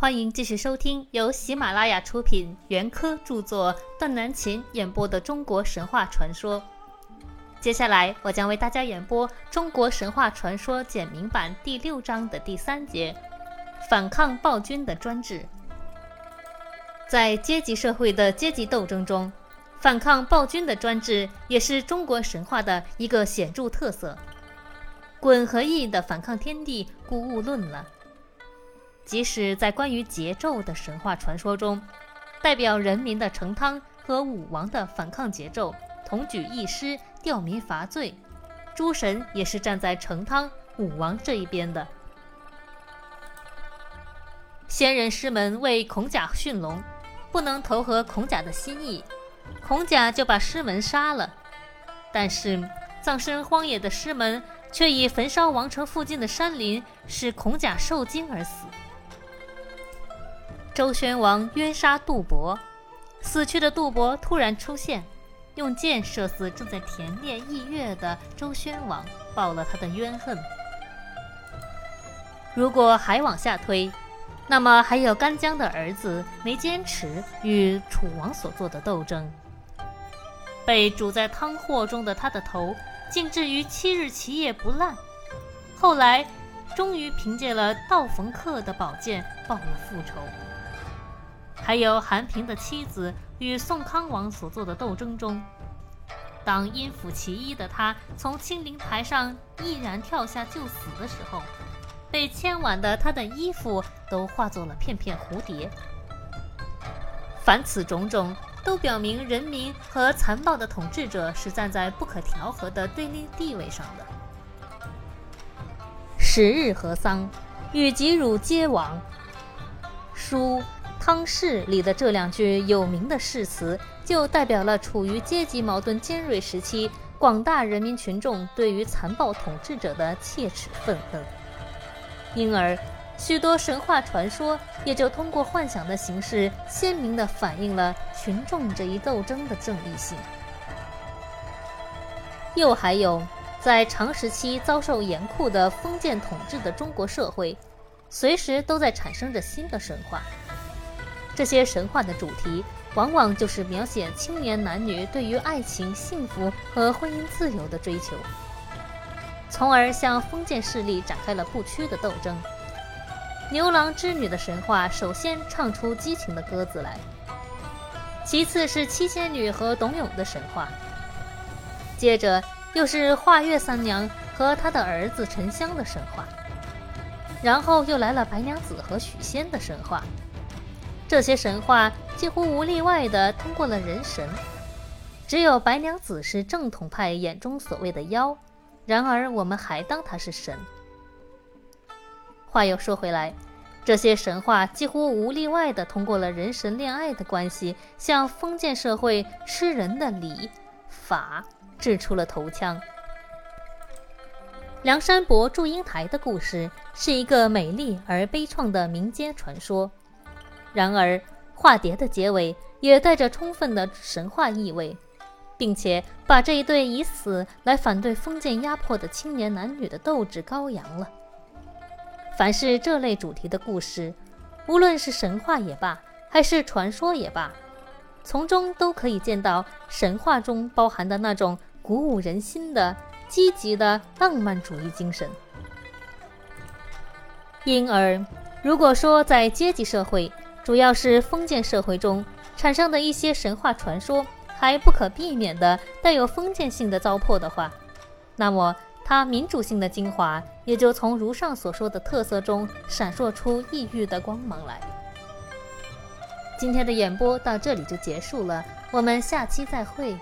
欢迎继续收听由喜马拉雅出品、袁科著作、段南琴演播的中国神话传说。接下来，我将为大家演播《中国神话传说简明版》第六章的第三节：反抗暴君的专制。在阶级社会的阶级斗争中，反抗暴君的专制也是中国神话的一个显著特色。鲧和羿的反抗天地，故勿论了。即使在关于桀纣的神话传说中，代表人民的成汤和武王的反抗桀纣，同举一师吊民伐罪，诸神也是站在成汤、武王这一边的。先人师门为孔甲驯龙，不能投合孔甲的心意，孔甲就把师门杀了。但是葬身荒野的师门，却以焚烧王城附近的山林，使孔甲受惊而死。周宣王冤杀杜伯，死去的杜伯突然出现，用箭射死正在田猎异月的周宣王，报了他的冤恨。如果还往下推，那么还有干将的儿子没坚持与楚王所做的斗争，被煮在汤祸中的他的头，竟至于七日七夜不烂。后来，终于凭借了道逢客的宝剑报了复仇。还有韩平的妻子与宋康王所做的斗争中，当阴府其一的他从青灵台上毅然跳下就死的时候，被牵挽的他的衣服都化作了片片蝴蝶。凡此种种，都表明人民和残暴的统治者是站在不可调和的对立地位上的。十日和丧，与吉汝皆亡。书。汤氏里的这两句有名的誓词，就代表了处于阶级矛盾尖锐时期广大人民群众对于残暴统治者的切齿愤恨。因而，许多神话传说也就通过幻想的形式，鲜明地反映了群众这一斗争的正义性。又还有，在长时期遭受严酷的封建统治的中国社会，随时都在产生着新的神话。这些神话的主题，往往就是描写青年男女对于爱情、幸福和婚姻自由的追求，从而向封建势力展开了不屈的斗争。牛郎织女的神话首先唱出激情的歌子来，其次是七仙女和董永的神话，接着又是华月三娘和她的儿子沉香的神话，然后又来了白娘子和许仙的神话。这些神话几乎无例外地通过了人神，只有白娘子是正统派眼中所谓的妖，然而我们还当她是神。话又说回来，这些神话几乎无例外地通过了人神恋爱的关系，向封建社会吃人的礼法掷出了头枪。梁山伯祝英台的故事是一个美丽而悲怆的民间传说。然而，化蝶的结尾也带着充分的神话意味，并且把这一对以死来反对封建压迫的青年男女的斗志高扬了。凡是这类主题的故事，无论是神话也罢，还是传说也罢，从中都可以见到神话中包含的那种鼓舞人心的积极的浪漫主义精神。因而，如果说在阶级社会，主要是封建社会中产生的一些神话传说，还不可避免的带有封建性的糟粕的话，那么它民主性的精华也就从如上所说的特色中闪烁出异域的光芒来。今天的演播到这里就结束了，我们下期再会。